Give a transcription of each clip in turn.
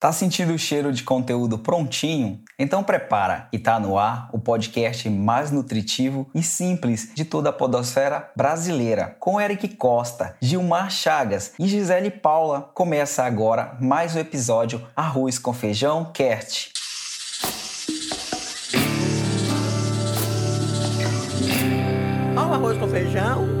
Tá sentindo o cheiro de conteúdo prontinho? Então prepara e tá no ar o podcast mais nutritivo e simples de toda a podosfera brasileira. Com Eric Costa, Gilmar Chagas e Gisele Paula, começa agora mais um episódio Arroz com Feijão Cast. Olha o arroz com feijão.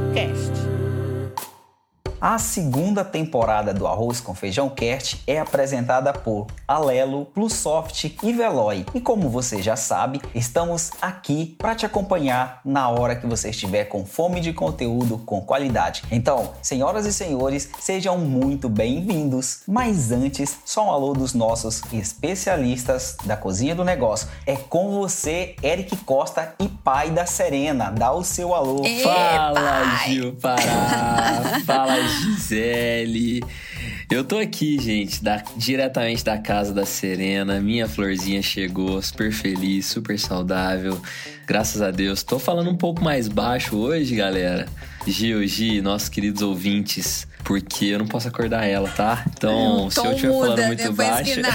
A segunda temporada do Arroz com Feijão Cast é apresentada por Alelo, Plusoft e Veloy. E como você já sabe, estamos aqui para te acompanhar na hora que você estiver com fome de conteúdo com qualidade. Então, senhoras e senhores, sejam muito bem-vindos. Mas antes, só um alô dos nossos especialistas da cozinha do negócio. É com você, Eric Costa e pai da Serena. Dá o seu alô. Ei, Fala, pai. Gil Pará! Fala, Gisele! Eu tô aqui, gente, da- diretamente da casa da Serena. Minha florzinha chegou, super feliz, super saudável. Graças a Deus. Tô falando um pouco mais baixo hoje, galera. Gil, Gi, nossos queridos ouvintes, porque eu não posso acordar ela, tá? Então, se eu estiver falando muito baixo.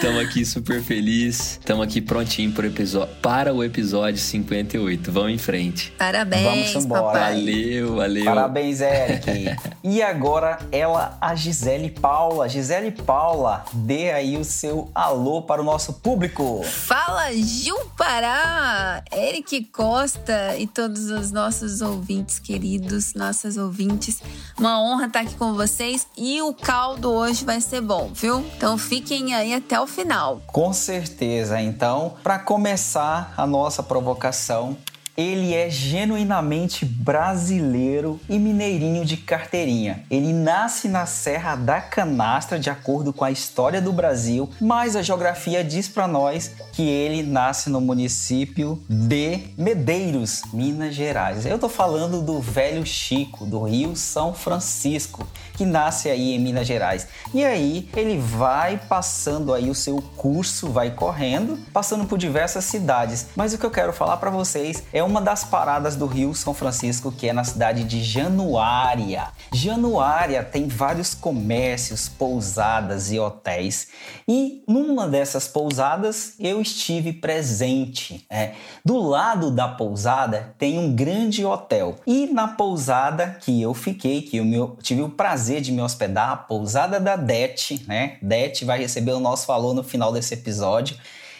Tamo aqui super feliz. Tamo aqui prontinho pro episódio, para o episódio 58. Vamos em frente. Parabéns, Vamos embora. papai. Valeu, valeu. Parabéns, Eric. e agora ela, a Gisele Paula. Gisele Paula, dê aí o seu alô para o nosso público. Fala, Gil Pará, Eric Costa e todos os nossos ouvintes queridos, nossas ouvintes. Uma honra estar aqui com vocês e o caldo hoje vai ser bom, viu? Então fiquem aí até o final. Com certeza. Então, para começar a nossa provocação, ele é genuinamente brasileiro e mineirinho de carteirinha. Ele nasce na Serra da Canastra, de acordo com a história do Brasil, mas a geografia diz para nós que ele nasce no município de Medeiros, Minas Gerais. Eu tô falando do velho Chico, do Rio São Francisco, que nasce aí em Minas Gerais. E aí ele vai passando aí o seu curso, vai correndo, passando por diversas cidades. Mas o que eu quero falar para vocês é uma das paradas do Rio São Francisco, que é na cidade de Januária. Januária tem vários comércios, pousadas e hotéis. E numa dessas pousadas eu estive presente. é. Do lado da pousada tem um grande hotel. E na pousada que eu fiquei, que eu tive o prazer de me hospedar, a pousada da Det, né? Det vai receber o nosso valor no final desse episódio.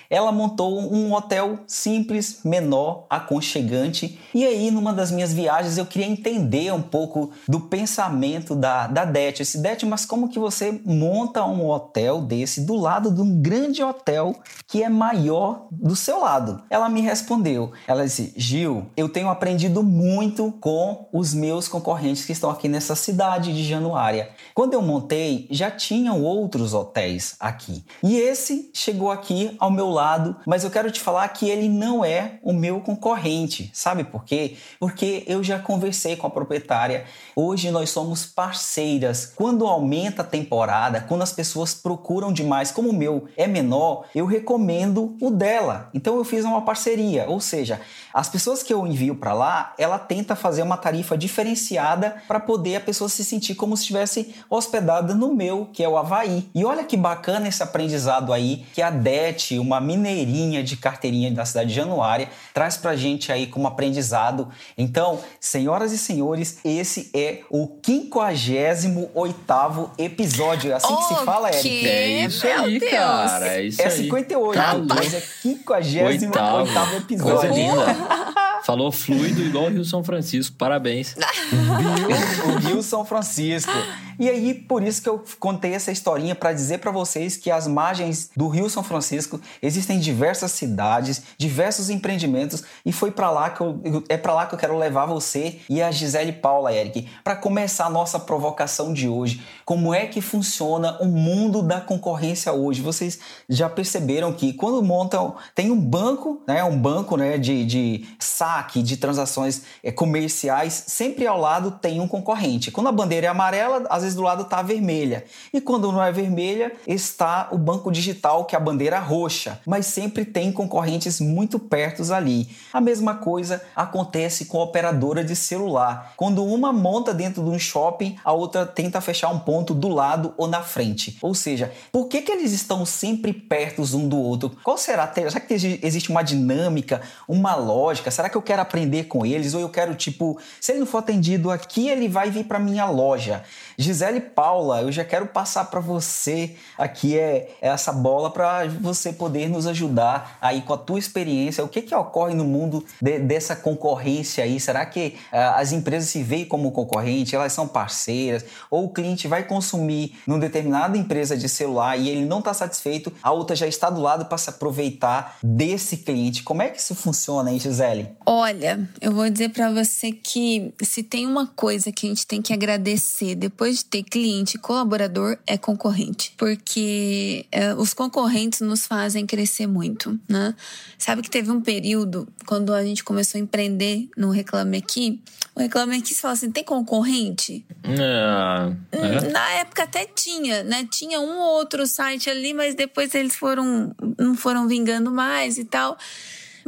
Ela montou um hotel simples, menor, aconchegante. E aí, numa das minhas viagens, eu queria entender um pouco do pensamento da, da Det. Esse Det, mas como que você monta um hotel desse do lado de um grande hotel que é maior do seu lado? Ela me respondeu. Ela disse: Gil, eu tenho aprendido muito com os meus concorrentes que estão aqui nessa cidade de Januária. Quando eu montei, já tinham outros hotéis aqui. E esse chegou aqui ao meu lado, mas eu quero te falar que ele não é o meu concorrente. Sabe por quê? Porque eu já conversei com a proprietária. Hoje nós somos parceiras. Quando aumenta a temporada, quando as pessoas procuram demais, como o meu é menor, eu recomendo o dela. Então eu fiz uma parceria, ou seja, as pessoas que eu envio para lá, ela tenta fazer uma tarifa diferenciada para poder a pessoa se sentir como se estivesse hospedada no meu, que é o Havaí. E olha que bacana esse aprendizado aí que a Det, uma mineirinha de carteirinha da cidade de Januária, traz pra gente aí como aprendizado. Então, senhoras e senhores, esse é o 58º episódio. É assim que se fala. Eric. É isso Meu aí, Deus. cara. É isso É aí. 58, Tá mas é 58 Oitavo. episódio. Coisa linda. Falou fluido igual o Rio São Francisco. Parabéns. Viu? O Rio São Francisco. E aí, por isso que eu contei essa historinha para dizer para vocês que às margens do Rio São Francisco existem diversas cidades, diversos empreendimentos e foi para lá que eu, é para lá que eu quero levar você e a Gisele Paula, Eric, para começar a nossa provocação de hoje. Como é que funciona o mundo da concorrência hoje? Vocês já perceberam que quando montam tem um banco, né, um banco, né, de, de saque saque, de transações é, comerciais, sempre ao lado tem um concorrente. Quando a bandeira é amarela, às vezes do lado está vermelha. E quando não é vermelha, está o banco digital, que é a bandeira roxa. Mas sempre tem concorrentes muito perto ali. A mesma coisa acontece com a operadora de celular. Quando uma monta dentro de um shopping, a outra tenta fechar um ponto do lado ou na frente. Ou seja, por que, que eles estão sempre perto um do outro? Qual será? Será que existe uma dinâmica, uma lógica? Será que eu quero aprender com eles? Ou eu quero, tipo, se ele não for atendido aqui, ele vai vir para minha loja? Gisele Paula, eu já quero passar para você aqui é, é essa bola para você poder nos ajudar aí com a tua experiência. O que, que ocorre no mundo de, dessa concorrência aí? Será que uh, as empresas se veem como concorrente? Elas são parceiras? Ou o cliente vai consumir numa determinada empresa de celular e ele não está satisfeito, a outra já está do lado para se aproveitar desse cliente? Como é que isso funciona, hein, Gisele? Olha, eu vou dizer para você que se tem uma coisa que a gente tem que agradecer depois de ter cliente e colaborador, é concorrente. Porque é, os concorrentes nos fazem crescer muito, né? Sabe que teve um período, quando a gente começou a empreender no Reclame Aqui, o Reclame Aqui falou assim, tem concorrente? É. Na época até tinha, né? Tinha um ou outro site ali, mas depois eles foram, não foram vingando mais e tal.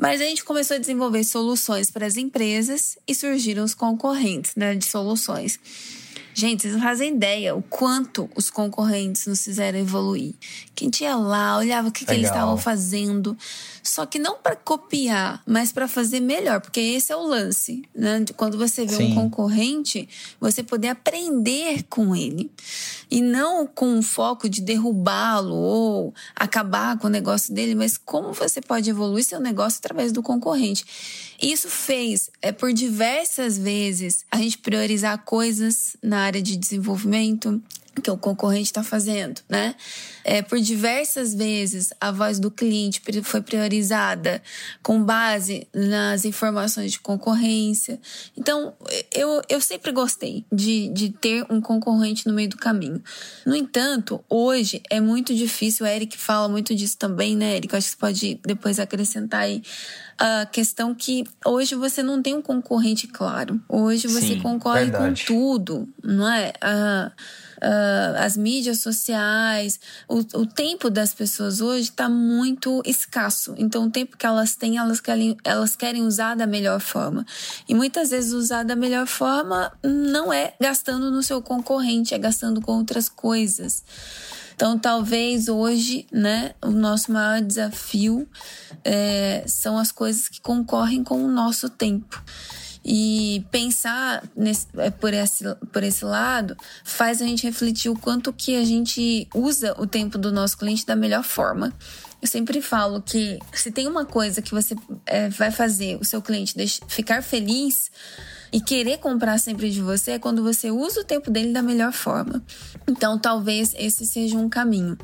Mas a gente começou a desenvolver soluções para as empresas e surgiram os concorrentes né, de soluções. Gente, vocês não fazem ideia o quanto os concorrentes nos fizeram evoluir. Quem tinha lá, olhava o que, que eles estavam fazendo. Só que não para copiar, mas para fazer melhor, porque esse é o lance, né? Quando você vê Sim. um concorrente, você poder aprender com ele. E não com o foco de derrubá-lo ou acabar com o negócio dele, mas como você pode evoluir seu negócio através do concorrente. Isso fez, é, por diversas vezes, a gente priorizar coisas na área de desenvolvimento, que o concorrente está fazendo, né? É, por diversas vezes a voz do cliente foi priorizada com base nas informações de concorrência. Então, eu, eu sempre gostei de, de ter um concorrente no meio do caminho. No entanto, hoje é muito difícil, o Eric fala muito disso também, né, Eric? Eu acho que você pode depois acrescentar aí a questão que hoje você não tem um concorrente claro. Hoje você Sim, concorre verdade. com tudo, não é? Uh, uh, as mídias sociais, o, o tempo das pessoas hoje está muito escasso. Então, o tempo que elas têm, elas querem, elas querem usar da melhor forma. E muitas vezes usar da melhor forma não é gastando no seu concorrente, é gastando com outras coisas. Então, talvez hoje, né, o nosso maior desafio é, são as coisas que concorrem com o nosso tempo. E pensar nesse, é, por, esse, por esse lado faz a gente refletir o quanto que a gente usa o tempo do nosso cliente da melhor forma. Eu sempre falo que se tem uma coisa que você é, vai fazer o seu cliente ficar feliz, e querer comprar sempre de você é quando você usa o tempo dele da melhor forma. Então, talvez esse seja um caminho.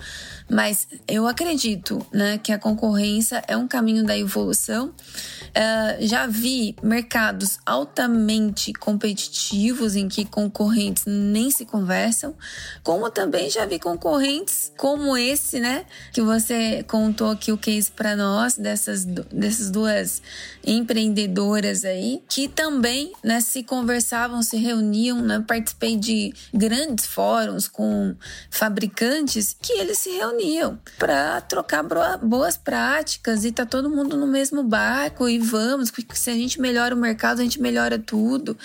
Mas eu acredito né, que a concorrência é um caminho da evolução. Uh, já vi mercados altamente competitivos em que concorrentes nem se conversam, como também já vi concorrentes como esse, né? Que você contou aqui o case para nós, dessas, dessas duas empreendedoras aí, que também né, se conversavam, se reuniam, né? Participei de grandes fóruns com fabricantes que eles se reuniam para trocar boas práticas e tá todo mundo no mesmo barco e vamos, se a gente melhora o mercado, a gente melhora tudo.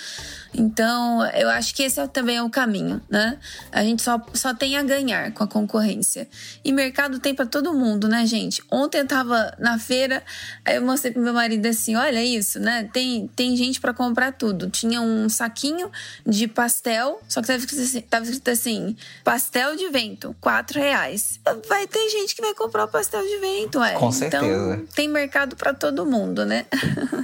Então, eu acho que esse é, também é o caminho, né? A gente só, só tem a ganhar com a concorrência. E mercado tem para todo mundo, né, gente? Ontem eu tava na feira, aí eu mostrei pro meu marido assim: olha isso, né? Tem, tem gente para comprar tudo. Tinha um saquinho de pastel, só que tava escrito assim, tava escrito assim pastel de vento, quatro reais. Vai ter gente que vai comprar o pastel de vento, é. Com então, certeza. Então, tem mercado para todo mundo, né?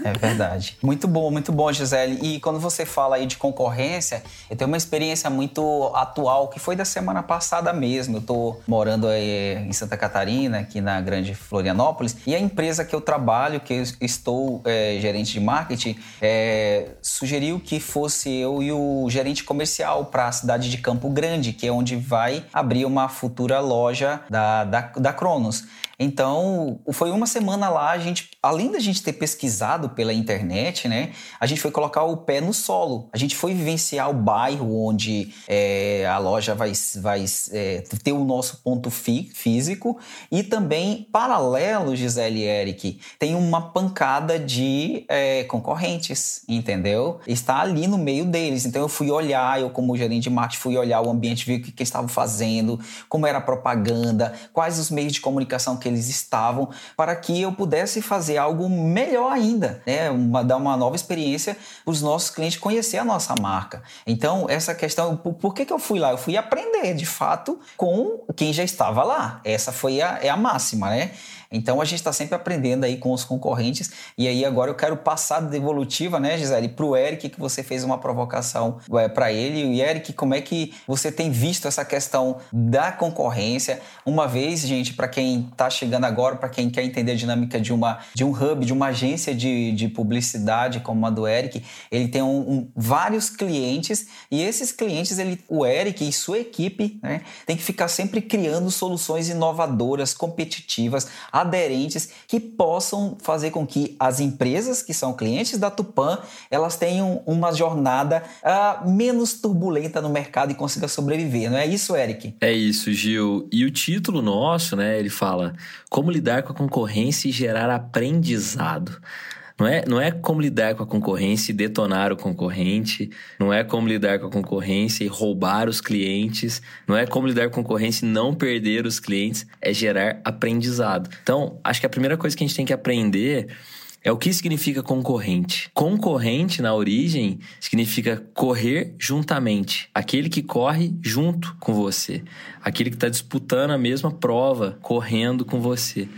É verdade. Muito bom, muito bom, Gisele. E quando você fala aí de concorrência, eu tenho uma experiência muito atual que foi da semana passada mesmo. Eu tô morando aí em Santa Catarina, aqui na na Grande Florianópolis. E a empresa que eu trabalho, que eu estou é, gerente de marketing, é, sugeriu que fosse eu e o gerente comercial para a cidade de Campo Grande, que é onde vai abrir uma futura loja da, da, da Cronos. Então, foi uma semana lá, a gente, além da gente ter pesquisado pela internet, né, a gente foi colocar o pé no solo. A gente foi vivenciar o bairro onde é, a loja vai, vai é, ter o nosso ponto fí físico e também, paralelo, Gisele e Eric, tem uma pancada de é, concorrentes, entendeu? Está ali no meio deles. Então, eu fui olhar, eu como gerente de marketing, fui olhar o ambiente, ver o que, que eles estavam fazendo, como era a propaganda, quais os meios de comunicação que que eles estavam, para que eu pudesse fazer algo melhor ainda, né? Uma, dar uma nova experiência para os nossos clientes conhecer a nossa marca. Então, essa questão, por, por, que, que eu fui lá? Eu fui aprender, de fato, com quem já estava lá. Essa foi a, é a máxima, né? Então a gente está sempre aprendendo aí com os concorrentes. E aí agora eu quero passar da devolutiva, né, Gisele, para o Eric, que você fez uma provocação é, para ele. E Eric, como é que você tem visto essa questão da concorrência? Uma vez, gente, para quem está chegando agora, para quem quer entender a dinâmica de, uma, de um hub, de uma agência de, de publicidade como a do Eric, ele tem um, um, vários clientes e esses clientes, ele, o Eric e sua equipe, né, tem que ficar sempre criando soluções inovadoras, competitivas, aderentes que possam fazer com que as empresas que são clientes da Tupan elas tenham uma jornada uh, menos turbulenta no mercado e consiga sobreviver. Não é isso, Eric? É isso, Gil. E o título nosso, né? Ele fala como lidar com a concorrência e gerar aprendizado. Não é, não é como lidar com a concorrência e detonar o concorrente, não é como lidar com a concorrência e roubar os clientes, não é como lidar com a concorrência e não perder os clientes, é gerar aprendizado. Então, acho que a primeira coisa que a gente tem que aprender é o que significa concorrente. Concorrente, na origem, significa correr juntamente. Aquele que corre junto com você. Aquele que está disputando a mesma prova, correndo com você.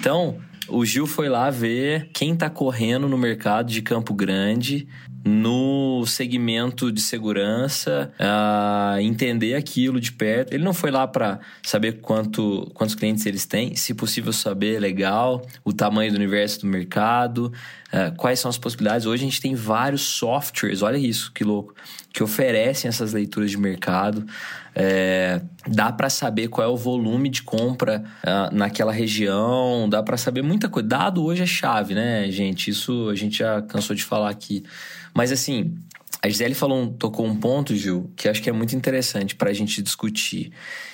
Então, o Gil foi lá ver quem tá correndo no mercado de Campo Grande, no segmento de segurança, uh, entender aquilo de perto. Ele não foi lá para saber quanto, quantos clientes eles têm, se possível saber, legal, o tamanho do universo do mercado, uh, quais são as possibilidades. Hoje a gente tem vários softwares, olha isso, que louco, que oferecem essas leituras de mercado. É, dá para saber qual é o volume de compra uh, naquela região, dá para saber muita coisa. Dado hoje é chave, né, gente? Isso a gente já cansou de falar aqui. Mas assim, a Gisele falou, tocou um ponto, Gil, que acho que é muito interessante para a gente discutir,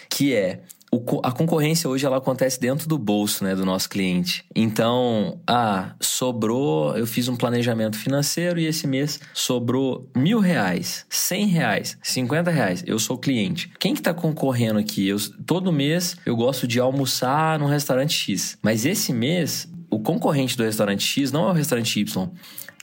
que é o, a concorrência hoje ela acontece dentro do bolso né, do nosso cliente. Então, ah, sobrou, eu fiz um planejamento financeiro e esse mês sobrou mil reais, cem reais, cinquenta reais. Eu sou cliente. Quem que tá concorrendo aqui? Eu, todo mês eu gosto de almoçar num restaurante X. Mas esse mês, o concorrente do restaurante X não é o restaurante Y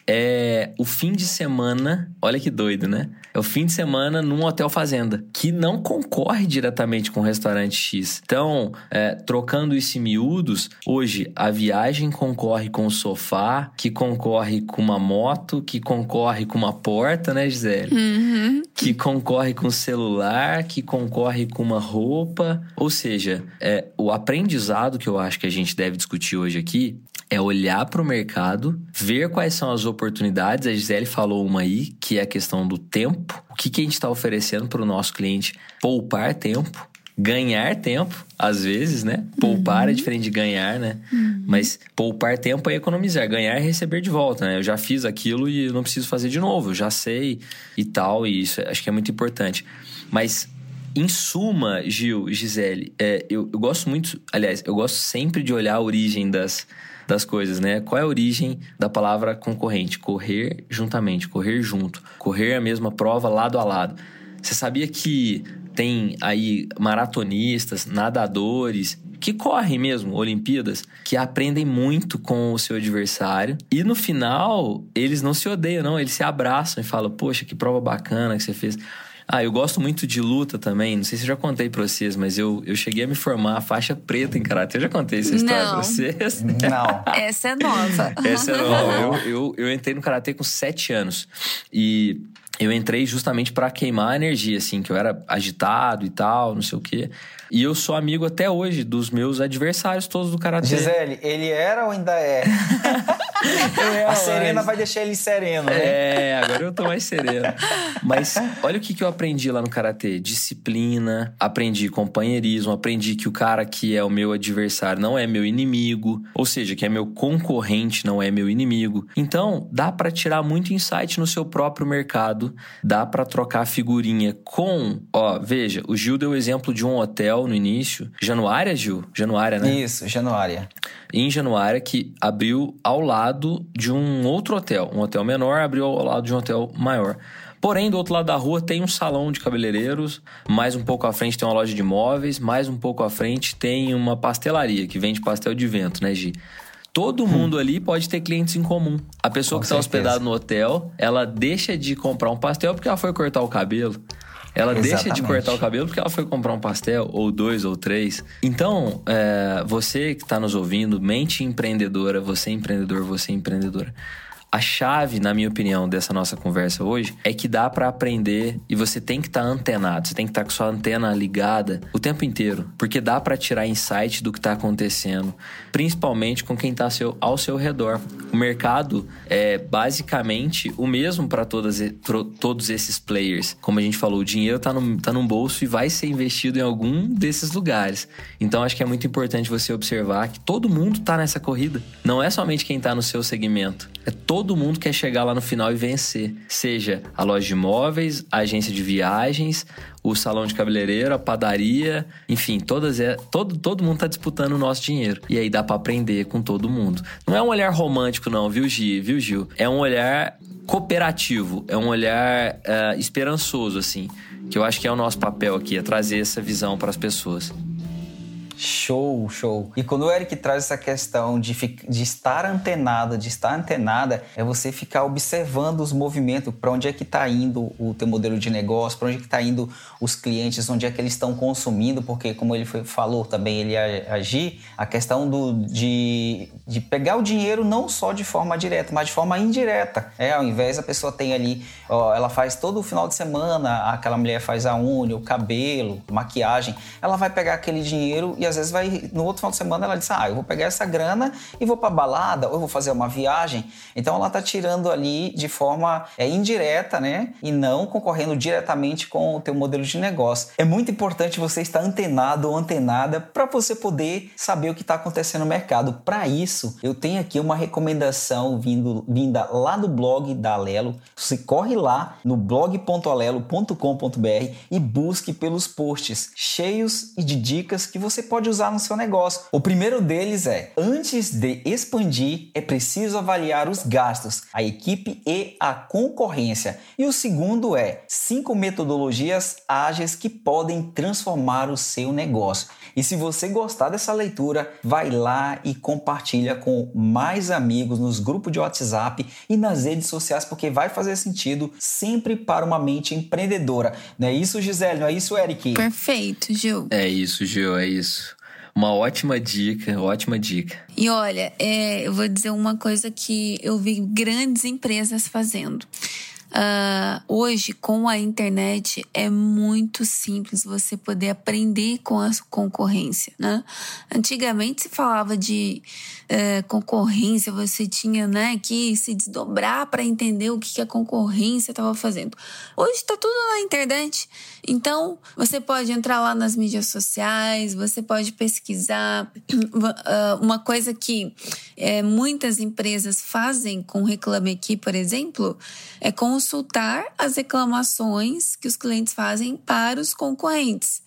é o fim de semana. Olha que doido, né? É o fim de semana num hotel fazenda, que não concorre diretamente com o restaurante X. Então, é, trocando isso em miúdos, hoje a viagem concorre com o sofá, que concorre com uma moto, que concorre com uma porta, né, Gisele? Uhum. Que concorre com o celular, que concorre com uma roupa. Ou seja, é, o aprendizado que eu acho que a gente deve discutir hoje aqui é olhar para o mercado, ver quais são as oportunidades. A Gisele falou uma aí, que é a questão do tempo. O que, que a gente está oferecendo para o nosso cliente? Poupar tempo, ganhar tempo, às vezes, né? Poupar é uhum. é diferente de ganhar, né? Uhum. Mas poupar tempo é economizar, ganhar é receber de volta, né? Eu já fiz aquilo e não preciso fazer de novo, eu já sei e tal, e isso acho que é muito importante. Mas em suma, Gil, Gisele, é, eu, eu gosto muito, aliás, eu gosto sempre de olhar a origem das, das coisas, né? Qual é a origem da palavra concorrente? Correr juntamente, correr junto, correr a mesma prova lado a lado. Você sabia que tem aí maratonistas, nadadores que correm mesmo Olimpíadas, que aprendem muito com o seu adversário e no final eles não se odeiam, não, eles se abraçam e falam: "Poxa, que prova bacana que você fez". Ah, eu gosto muito de luta também. Não sei se eu já contei pra vocês, mas eu, eu cheguei a me formar faixa preta em karatê. Eu já contei essa história Não. pra vocês? Não. Essa é nova. essa é nova. Eu, eu, eu entrei no karatê com sete anos. E eu entrei justamente para queimar a energia, assim, que eu era agitado e tal, não sei o quê. E eu sou amigo até hoje dos meus adversários todos do karatê. Gisele, ele era ou ainda é? a Serena vai deixar ele sereno, né? É, agora eu tô mais sereno. Mas olha o que, que eu aprendi lá no karatê: disciplina, aprendi companheirismo, aprendi que o cara que é o meu adversário não é meu inimigo, ou seja, que é meu concorrente, não é meu inimigo. Então, dá para tirar muito insight no seu próprio mercado, dá para trocar figurinha com, ó, veja, o Gil deu o exemplo de um hotel no início. Januária, Gil? Januária, né? Isso, Januária. Em Januária, que abriu ao lado de um outro hotel. Um hotel menor abriu ao lado de um hotel maior. Porém, do outro lado da rua tem um salão de cabeleireiros, mais um pouco à frente tem uma loja de móveis, mais um pouco à frente tem uma pastelaria que vende pastel de vento, né, Gi? Todo hum. mundo ali pode ter clientes em comum. A pessoa Com que está hospedada no hotel, ela deixa de comprar um pastel porque ela foi cortar o cabelo. Ela Exatamente. deixa de cortar o cabelo porque ela foi comprar um pastel, ou dois, ou três. Então, é, você que está nos ouvindo, mente empreendedora, você é empreendedor, você é empreendedora. A chave, na minha opinião, dessa nossa conversa hoje é que dá para aprender e você tem que estar tá antenado, você tem que estar tá com sua antena ligada o tempo inteiro, porque dá para tirar insight do que está acontecendo, principalmente com quem está ao seu redor. O mercado é basicamente o mesmo para todos esses players. Como a gente falou, o dinheiro está no, tá num bolso e vai ser investido em algum desses lugares. Então acho que é muito importante você observar que todo mundo está nessa corrida. Não é somente quem está no seu segmento, todo todo mundo quer chegar lá no final e vencer. Seja a loja de imóveis, a agência de viagens, o salão de cabeleireiro, a padaria, enfim, todas é, todo, todo mundo está disputando o nosso dinheiro. E aí dá para aprender com todo mundo. Não é um olhar romântico, não, viu, Gi? Viu, Gil? É um olhar cooperativo, é um olhar uh, esperançoso, assim. Que eu acho que é o nosso papel aqui, é trazer essa visão para as pessoas. Show, show. E quando o Eric traz essa questão de, de estar antenada, de estar antenada, é você ficar observando os movimentos, para onde é que está indo o teu modelo de negócio, para onde é que está indo os clientes, onde é que eles estão consumindo, porque como ele foi, falou também, ele agir, a questão do, de, de pegar o dinheiro não só de forma direta, mas de forma indireta. É, ao invés a pessoa tem ali, ó, ela faz todo o final de semana, aquela mulher faz a unha, o cabelo, maquiagem, ela vai pegar aquele dinheiro e às vezes vai no outro final de semana ela diz: "Ah, eu vou pegar essa grana e vou para balada ou eu vou fazer uma viagem". Então ela tá tirando ali de forma é, indireta, né? E não concorrendo diretamente com o teu modelo de negócio. É muito importante você estar antenado ou antenada para você poder saber o que está acontecendo no mercado. Para isso, eu tenho aqui uma recomendação vindo, vinda lá do blog da Alelo. Você corre lá no blog.alelo.com.br e busque pelos posts cheios de dicas que você pode pode usar no seu negócio. O primeiro deles é: antes de expandir, é preciso avaliar os gastos, a equipe e a concorrência. E o segundo é: cinco metodologias ágeis que podem transformar o seu negócio. E se você gostar dessa leitura, vai lá e compartilha com mais amigos nos grupos de WhatsApp e nas redes sociais, porque vai fazer sentido sempre para uma mente empreendedora. Não é isso, Gisele? Não é isso, Eric? Perfeito, Gil. É isso, Gil, é isso. Uma ótima dica, ótima dica. E olha, é, eu vou dizer uma coisa que eu vi grandes empresas fazendo. Uh, hoje, com a internet, é muito simples você poder aprender com a concorrência, né? Antigamente se falava de uh, concorrência, você tinha né, que se desdobrar para entender o que, que a concorrência estava fazendo. Hoje está tudo na internet, então você pode entrar lá nas mídias sociais, você pode pesquisar. Uh, uma coisa que é, muitas empresas fazem com Reclame Aqui, por exemplo, é com consultar as reclamações que os clientes fazem para os concorrentes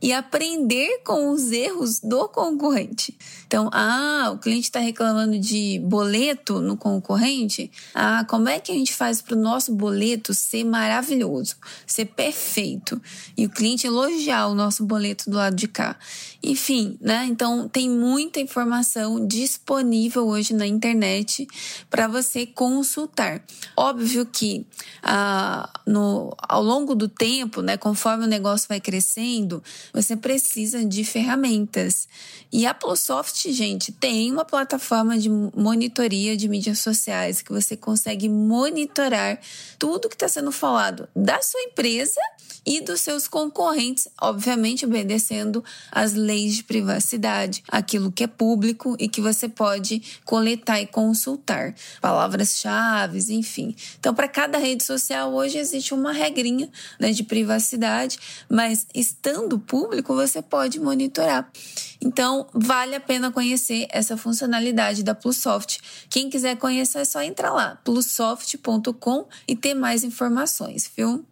e aprender com os erros do concorrente. Então, ah, o cliente está reclamando de boleto no concorrente. Ah, como é que a gente faz para o nosso boleto ser maravilhoso, ser perfeito e o cliente elogiar o nosso boleto do lado de cá? Enfim, né? Então, tem muita informação disponível hoje na internet para você consultar. Óbvio que a, no, ao longo do tempo, né, conforme o negócio vai crescendo, você precisa de ferramentas. E a Plusoft, gente, tem uma plataforma de monitoria de mídias sociais que você consegue monitorar tudo que está sendo falado da sua empresa e dos seus concorrentes, obviamente obedecendo às leis de privacidade, aquilo que é público e que você pode coletar e consultar, palavras-chave, enfim. Então, para cada rede social hoje existe uma regrinha né, de privacidade, mas estando público você pode monitorar. Então, vale a pena conhecer essa funcionalidade da Plusoft. Quem quiser conhecer é só entrar lá, plusoft.com e ter mais informações, viu?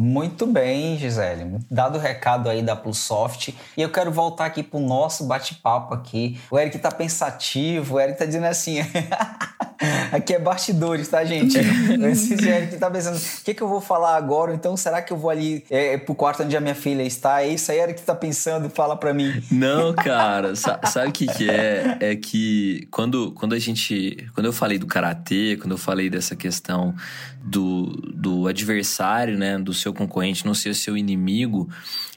Muito bem, Gisele. Dado o recado aí da Plusoft. E eu quero voltar aqui pro nosso bate-papo aqui. O Eric tá pensativo, o Eric tá dizendo assim. aqui é bastidores, tá, gente? Esse Eric tá pensando, o que, que eu vou falar agora? Então, será que eu vou ali é, pro quarto onde a minha filha está? É isso aí, Eric tá pensando, fala pra mim. Não, cara, sabe o que, que é? É que quando, quando a gente. Quando eu falei do karatê, quando eu falei dessa questão do, do adversário, né? Do seu seu concorrente não ser seu inimigo,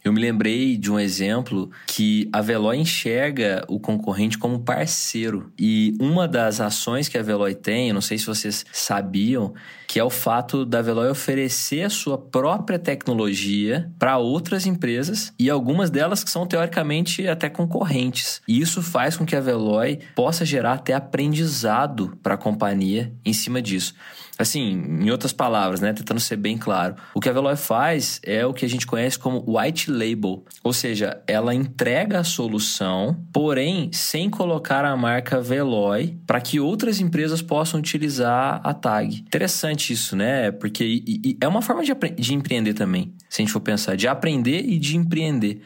eu me lembrei de um exemplo que a Veloy enxerga o concorrente como parceiro. E uma das ações que a Veloy tem, não sei se vocês sabiam, que é o fato da Veloy oferecer a sua própria tecnologia para outras empresas e algumas delas que são teoricamente até concorrentes. E isso faz com que a Veloy possa gerar até aprendizado para a companhia em cima disso. Assim, em outras palavras, né, tentando ser bem claro, o que a Veloy faz é o que a gente conhece como white label, ou seja, ela entrega a solução, porém sem colocar a marca Veloy para que outras empresas possam utilizar a tag. Interessante isso, né? Porque é uma forma de, de empreender também, se a gente for pensar, de aprender e de empreender.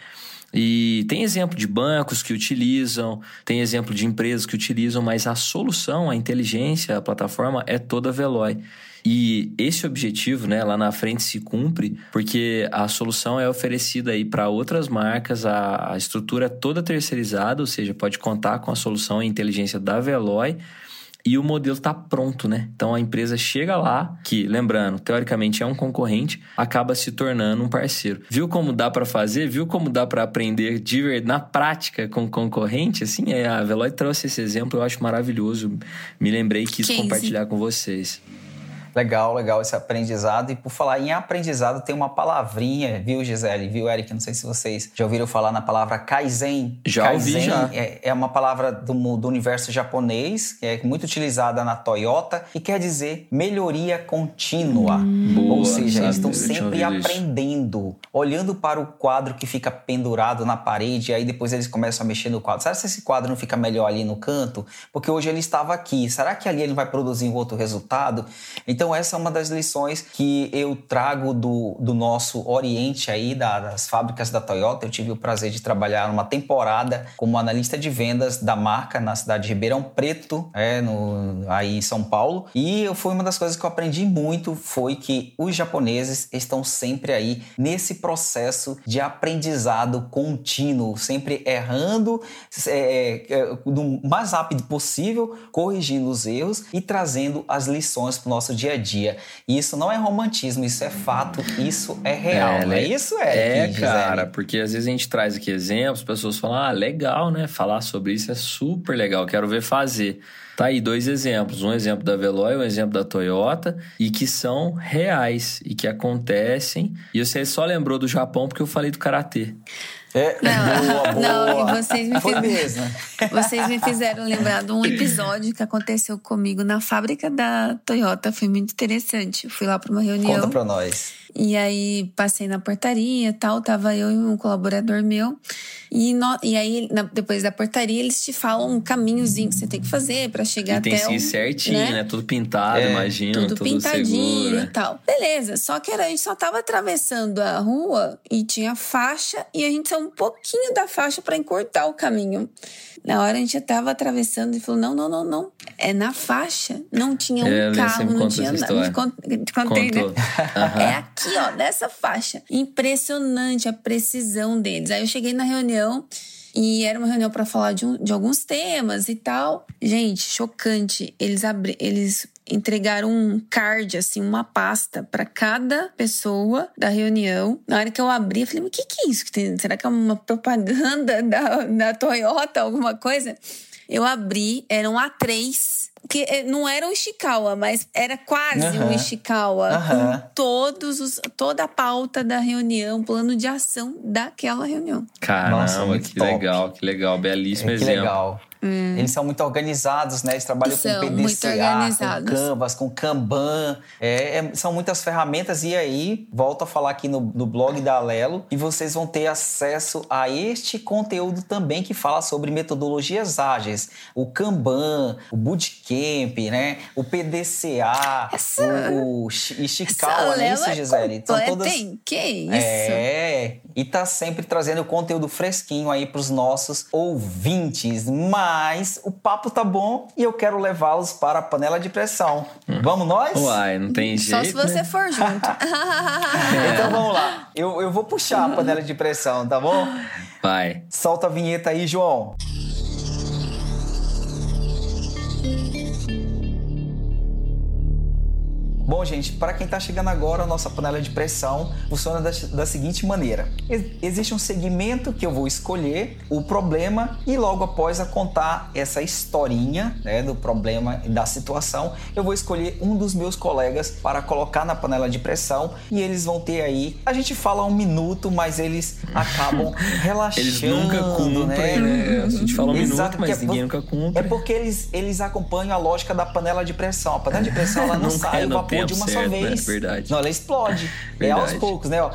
E tem exemplo de bancos que utilizam, tem exemplo de empresas que utilizam, mas a solução, a inteligência, a plataforma é toda Veloy. E esse objetivo, né, lá na frente se cumpre, porque a solução é oferecida aí para outras marcas, a, a estrutura é toda terceirizada, ou seja, pode contar com a solução e inteligência da Veloy e o modelo está pronto, né? Então a empresa chega lá, que lembrando, teoricamente é um concorrente, acaba se tornando um parceiro. Viu como dá para fazer? Viu como dá para aprender de verdade, na prática com concorrente? Assim, é, a Veloy trouxe esse exemplo, eu acho maravilhoso. Me lembrei e quis compartilhar com vocês. Legal, legal esse aprendizado. E por falar em aprendizado, tem uma palavrinha, viu, Gisele? Viu, Eric? Não sei se vocês já ouviram falar na palavra Kaizen. Já Kaizen ouvi, já. É, é uma palavra do, do universo japonês, que é muito utilizada na Toyota e quer dizer melhoria contínua. Hum. Boa, Ou seja, eles estão sempre aprendendo, isso. olhando para o quadro que fica pendurado na parede, e aí depois eles começam a mexer no quadro. Será que esse quadro não fica melhor ali no canto? Porque hoje ele estava aqui. Será que ali ele vai produzir um outro resultado? Então, então, essa é uma das lições que eu trago do, do nosso Oriente aí, das fábricas da Toyota. Eu tive o prazer de trabalhar uma temporada como analista de vendas da marca na cidade de Ribeirão Preto, é, no, aí em São Paulo. E foi uma das coisas que eu aprendi muito foi que os japoneses estão sempre aí nesse processo de aprendizado contínuo, sempre errando é, é, no mais rápido possível, corrigindo os erros e trazendo as lições para o nosso dia a dia. E isso não é romantismo, isso é fato, isso é real. É, é isso, é? É, cara, porque às vezes a gente traz aqui exemplos, pessoas falam, ah, legal, né? Falar sobre isso é super legal, quero ver fazer. Tá aí dois exemplos, um exemplo da Veloy, um exemplo da Toyota, e que são reais e que acontecem. E você só lembrou do Japão porque eu falei do karatê. É, não, boa, boa. Não, e vocês me, fiz... vocês me fizeram lembrar de um episódio que aconteceu comigo na fábrica da Toyota. Foi muito interessante. Eu fui lá para uma reunião. Conta pra nós. E aí passei na portaria tal, tava eu e um colaborador meu. E, no, e aí, na, depois da portaria, eles te falam um caminhozinho que você tem que fazer para chegar e até. Tem que ir certinho, né? né? Tudo pintado, é, imagina. Tudo, tudo pintadinho seguro. e tal. Beleza, só que era, a gente só tava atravessando a rua e tinha faixa e a gente saiu um pouquinho da faixa para encurtar o caminho. Na hora a gente tava atravessando e falou: não, não, não, não. É na faixa. Não tinha um é, carro, não tinha nada. Contei, né? Uhum. É aqui, ó, nessa faixa. Impressionante a precisão deles. Aí eu cheguei na reunião E era uma reunião para falar de, um, de, alguns temas e tal. Gente, chocante. Eles, abri, eles entregaram um card, assim, uma pasta para cada pessoa da reunião. Na hora que eu abri, eu falei, mas o que, que é isso? Será que é uma propaganda da, da Toyota, alguma coisa? Eu abri, eram A3 que eh, não era um Ishikawa, mas era quase uhum. um Ishikawa, uhum. com todos os, toda a pauta da reunião, plano de ação daquela reunião. Caramba, Nossa, que top. legal, que legal, belíssimo é, exemplo. Que legal. Hum. Eles são muito organizados, né? Eles trabalham são com PDCA, com Canvas, com Kanban. É, é, são muitas ferramentas. E aí, volto a falar aqui no, no blog da Alelo, e vocês vão ter acesso a este conteúdo também que fala sobre metodologias ágeis. O Kanban, o Bootcamp, né? O PDCA, essa, o, o Ishikawa, é isso, Gisele? São todas... Que isso? É, e tá sempre trazendo conteúdo fresquinho aí para os nossos ouvintes. Mas mas o papo tá bom e eu quero levá-los para a panela de pressão. Hum. Vamos nós? Uai, não tem jeito. Só se você né? for junto. então vamos lá. Eu, eu vou puxar a panela de pressão, tá bom? Vai. Solta a vinheta aí, João. Bom, gente, para quem está chegando agora, a nossa panela de pressão funciona da, da seguinte maneira: existe um segmento que eu vou escolher o problema e logo após a contar essa historinha né, do problema e da situação, eu vou escolher um dos meus colegas para colocar na panela de pressão e eles vão ter aí. A gente fala um minuto, mas eles acabam relaxando. eles nunca cumprem, né? né? A gente fala um Exato, minuto, mas é, ninguém nunca cumpre. É porque eles, eles acompanham a lógica da panela de pressão. A panela de pressão ela não sai o vapor de uma certo, só vez. É verdade. Não, ela explode. é aos poucos, né? Ó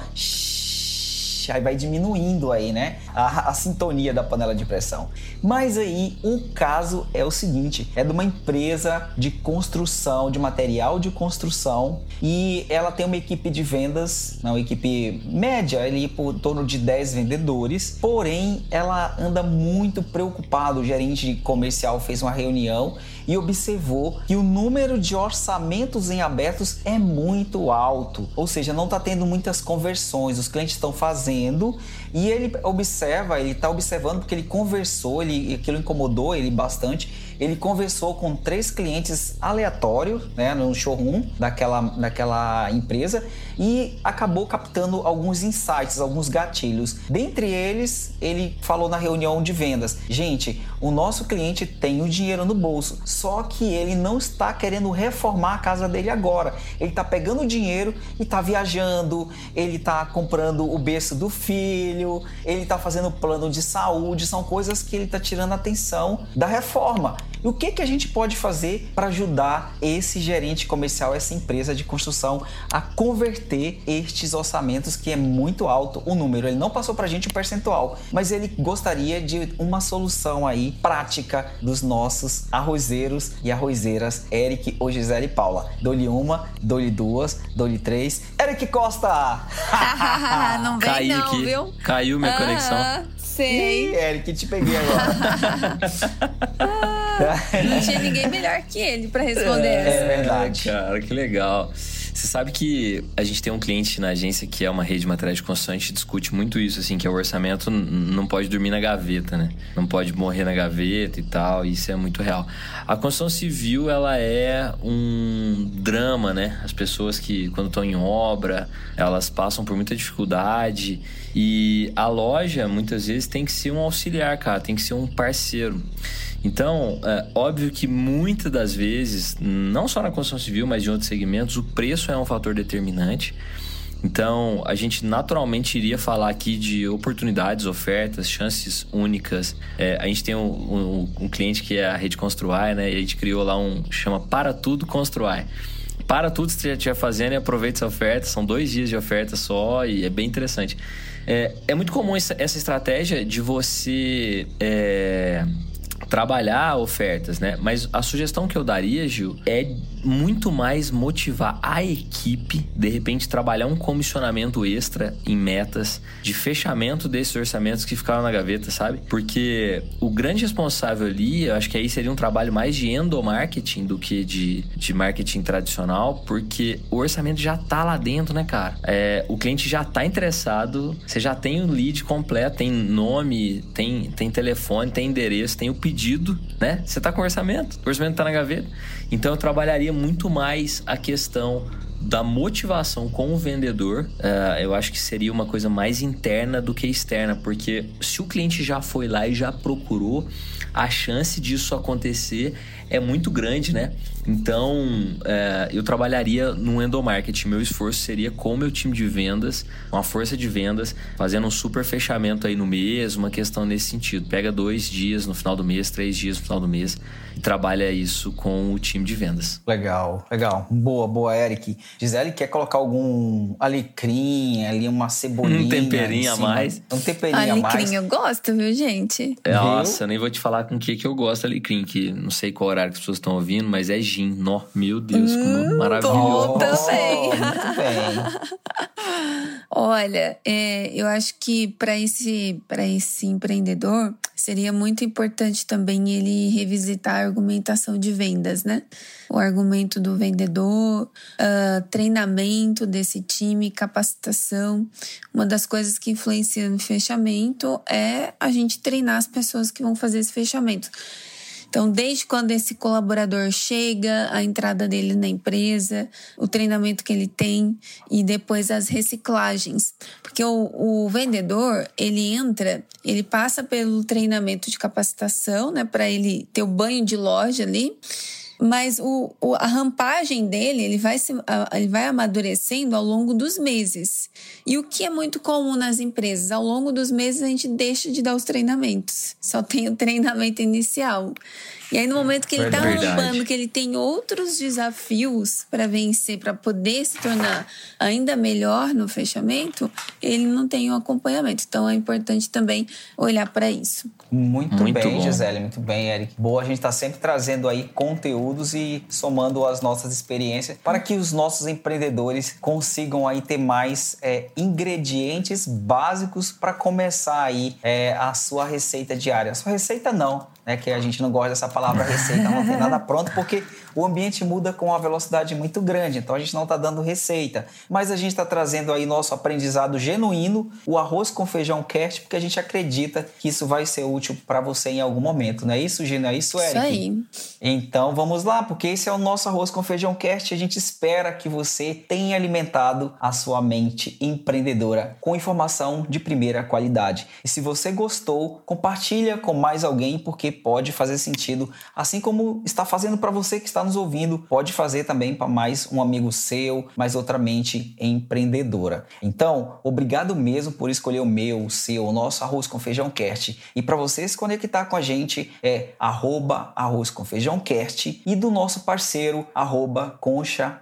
aí vai diminuindo aí, né? A, a, sintonia da panela de pressão. Mas aí o caso é o seguinte: é de uma empresa de construção, de material de construção, e ela tem uma equipe de vendas, uma equipe média, ali por torno de 10 vendedores, porém ela anda muito preocupada. O gerente comercial fez uma reunião e observou que o número de orçamentos em abertos é muito alto, ou seja, não está tendo muitas conversões, os clientes estão fazendo e ele observa, ele está observando porque ele conversou, ele, aquilo incomodou ele bastante. Ele conversou com três clientes aleatórios, né, no showroom daquela, daquela empresa e acabou captando alguns insights, alguns gatilhos. Dentre eles, ele falou na reunião de vendas: gente, o nosso cliente tem o dinheiro no bolso, só que ele não está querendo reformar a casa dele agora. Ele está pegando o dinheiro e está viajando, ele está comprando o berço do filho, ele está fazendo plano de saúde, são coisas que ele está tirando atenção da reforma. E o que, que a gente pode fazer para ajudar esse gerente comercial, essa empresa de construção a converter estes orçamentos que é muito alto o número? Ele não passou para a gente o percentual, mas ele gostaria de uma solução aí prática dos nossos arrozeiros e arrozeiras Eric, ou Gisele e Paula. Dou-lhe uma, dou-lhe duas, dou-lhe três. Eric Costa! não vem Caiu não, aqui. viu? Caiu minha conexão. Sei. Ih, Eric, te peguei agora. não tinha ninguém melhor que ele para responder é, essa. É verdade. Cara, que legal. Você sabe que a gente tem um cliente na agência que é uma rede de materiais de construção, a gente discute muito isso, assim, que é o orçamento não pode dormir na gaveta, né? Não pode morrer na gaveta e tal, isso é muito real. A construção civil, ela é um drama, né? As pessoas que, quando estão em obra, elas passam por muita dificuldade e a loja, muitas vezes, tem que ser um auxiliar, cara, tem que ser um parceiro. Então, é óbvio que muitas das vezes, não só na construção civil, mas em outros segmentos, o preço é um fator determinante. Então, a gente naturalmente iria falar aqui de oportunidades, ofertas, chances únicas. É, a gente tem um, um, um, cliente que é a Rede Construir, né? E a gente criou lá um chama Para Tudo Construir. Para tudo que você já estiver fazendo e aproveite essa oferta. São dois dias de oferta só e é bem interessante. É, é muito comum essa, essa estratégia de você. É, trabalhar ofertas, né? Mas a sugestão que eu daria, Gil, é muito mais motivar a equipe, de repente trabalhar um comissionamento extra em metas de fechamento desses orçamentos que ficaram na gaveta, sabe? Porque o grande responsável ali, eu acho que aí seria um trabalho mais de endomarketing do que de, de marketing tradicional, porque o orçamento já tá lá dentro, né, cara? É, o cliente já tá interessado, você já tem o lead completo, tem nome, tem, tem telefone, tem endereço, tem o pedido, né? Você tá com orçamento, o orçamento tá na gaveta. Então eu trabalharia muito mais a questão da motivação com o vendedor, uh, eu acho que seria uma coisa mais interna do que externa, porque se o cliente já foi lá e já procurou, a chance disso acontecer é muito grande, né? Então, é, eu trabalharia no endomarketing. Meu esforço seria com o meu time de vendas, uma força de vendas, fazendo um super fechamento aí no mês, uma questão nesse sentido. Pega dois dias no final do mês, três dias no final do mês e trabalha isso com o time de vendas. Legal, legal. Boa, boa, Eric. Gisele quer colocar algum alecrim, ali uma cebolinha. Um temperinho a mais. Um temperinho a mais. Alecrim eu gosto, viu, gente? Nossa, eu nem vou te falar com o que, que eu gosto alecrim, que não sei qual horário que as pessoas estão ouvindo, mas é gin. Nó, meu Deus, hum, como maravilhoso. também. Muito bem. Olha, é, eu acho que para esse, esse empreendedor seria muito importante também ele revisitar a argumentação de vendas, né? O argumento do vendedor, uh, treinamento desse time, capacitação. Uma das coisas que influencia no fechamento é a gente treinar as pessoas que vão fazer esse fechamento. Então, desde quando esse colaborador chega, a entrada dele na empresa, o treinamento que ele tem e depois as reciclagens. Porque o, o vendedor, ele entra, ele passa pelo treinamento de capacitação, né, para ele ter o banho de loja ali mas o, o, a rampagem dele ele vai, se, ele vai amadurecendo ao longo dos meses. E o que é muito comum nas empresas? Ao longo dos meses a gente deixa de dar os treinamentos, só tem o treinamento inicial. E aí, no momento que ele está rampando, que ele tem outros desafios para vencer, para poder se tornar ainda melhor no fechamento, ele não tem o um acompanhamento. Então, é importante também olhar para isso. Muito, muito bem, bom. Gisele, muito bem, Eric. Boa, a gente está sempre trazendo aí conteúdos e somando as nossas experiências para que os nossos empreendedores consigam aí ter mais é, ingredientes básicos para começar aí é, a sua receita diária. A sua receita não, né, que a gente não gosta dessa palavra receita, não tem nada pronto, porque o ambiente muda com uma velocidade muito grande, então a gente não está dando receita. Mas a gente está trazendo aí nosso aprendizado genuíno, o arroz com feijão cast, porque a gente acredita que isso vai ser útil para você em algum momento, não é isso, Gina? É isso, Eric? Isso aí. Então vamos lá, porque esse é o nosso arroz com feijão cast. A gente espera que você tenha alimentado a sua mente empreendedora com informação de primeira qualidade. E se você gostou, compartilha com mais alguém, porque pode fazer sentido, assim como está fazendo para você que está nos ouvindo, pode fazer também para mais um amigo seu, mais outra mente empreendedora. Então, obrigado mesmo por escolher o meu, o seu, o nosso Arroz com Feijão Cast. E para você se conectar com a gente é arroba arroz com feijão cast e do nosso parceiro arroba concha.sons.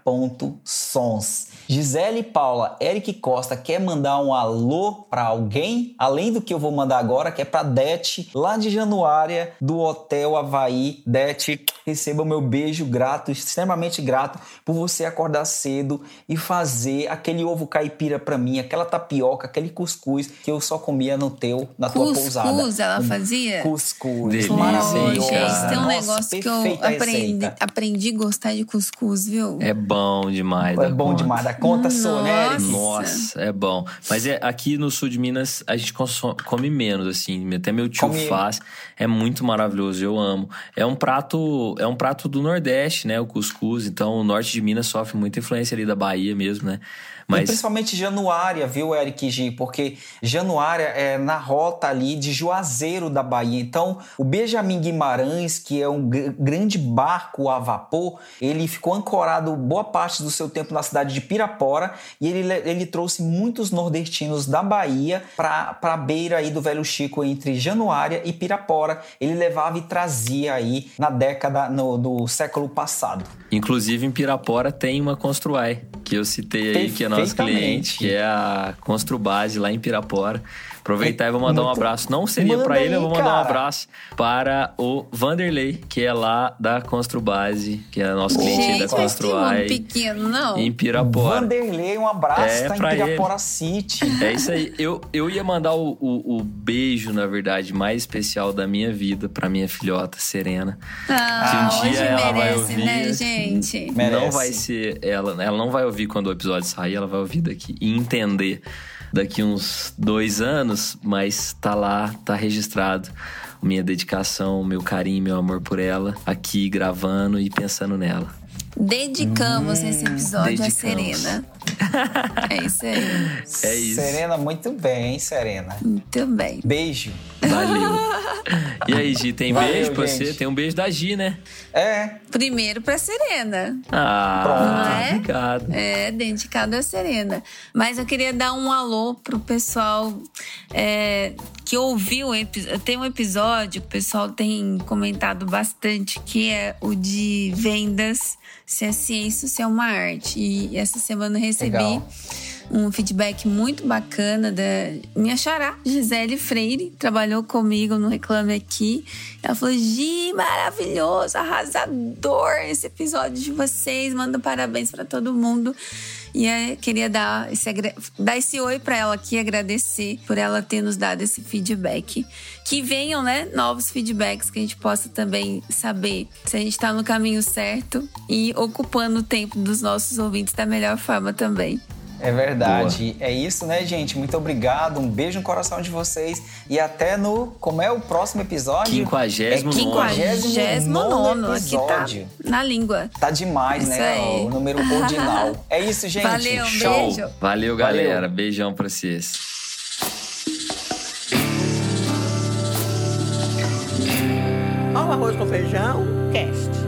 Gisele Paula, Eric Costa quer mandar um alô para alguém? Além do que eu vou mandar agora, que é para Dete, lá de Januária, do Hotel Havaí. Dete, receba o meu beijo grato, extremamente grato por você acordar cedo e fazer aquele ovo caipira para mim, aquela tapioca, aquele cuscuz que eu só comia no teu, na cuscuz, tua pousada. Cuscuz ela fazia? Cuscuz. Delícia, Maravilhoso. Gente, tem um Nossa, negócio que eu aprendi, aprendi a gostar de cuscuz, viu? É bom demais. É bom conta. demais. Da conta né, Eric? Nossa, é bom. Mas é, aqui no sul de Minas a gente consome, come menos, assim. Até meu tio come... faz. É muito maravilhoso, eu amo. É um prato, é um prato do Nordeste, né? O cuscuz. Então, o norte de Minas sofre muita influência ali da Bahia mesmo, né? Mas... E principalmente Januária, viu, Eric G? Porque Januária é na rota ali de Juazeiro da Bahia. Então, o Benjamin Guimarães, que é um grande barco a vapor, ele ficou ancorado boa parte do seu tempo na cidade de Pirapora e ele, ele trouxe muitos nordestinos da Bahia para a beira aí do Velho Chico entre Januária e Pirapora. Ele levava e trazia aí na década no, do século passado. Inclusive em Pirapora tem uma Construai, que eu citei aí, que é nosso cliente, que é a Construbase lá em Pirapora. Aproveitar e vou mandar um Muito- abraço. Não seria pra ele, eu vou mandar um cara. abraço para o Vanderlei, que é lá da Construbase, que é nosso cliente da Gente, mundo Construai pequeno, não. em Pirapora. Vanderlei, um abraço, É, tá em Pirapora City. É isso aí. Eu, eu ia mandar o, o, o beijo, na verdade, mais especial da minha vida pra minha filhota, Serena. Ah, Que um dia hoje ela vai merece, ouvir. né, gente? Merece. Não vai ser ela, ela não vai ouvir quando o episódio sair, ela vai ouvir daqui e entender daqui uns dois anos, mas tá lá, tá registrado. Minha dedicação, meu carinho, meu amor por ela, aqui gravando e pensando nela. Dedicamos esse episódio à dedicamos. Serena. É isso aí. É isso. Serena, muito bem, Serena. Muito bem. Beijo. Valeu. E aí, Gi, tem Valeu, beijo pra gente. você? Tem um beijo da Gi, né? É, Primeiro pra Serena. Ah, Não é? obrigado. É, dedicado a Serena. Mas eu queria dar um alô pro pessoal é, que ouviu. Tem um episódio que o pessoal tem comentado bastante, que é o de vendas, se é ciência ou se é uma arte. E essa semana eu recebi Legal. um feedback muito bacana da minha xará, Gisele Freire, trabalhou comigo no Reclame Aqui. Ela falou: Gi, maravilhoso, arrasador esse episódio de vocês, manda parabéns pra todo mundo. E queria dar esse, dar esse oi pra ela aqui, agradecer por ela ter nos dado esse feedback. Que venham, né, novos feedbacks que a gente possa também saber se a gente tá no caminho certo e ocupando o tempo dos nossos ouvintes da melhor forma também. É verdade. É isso, né, gente? Muito obrigado. Um beijo no coração de vocês. E até no. Como é o próximo episódio? Quinquagésimo é nono. Quinquagésimo nono, aqui tá episódio. na língua. Tá demais, Isso né? aí. O número ordinal. É isso, gente. Valeu, um Show. beijo. Valeu, galera. Beijão pra vocês. Ó o arroz com feijão, cast.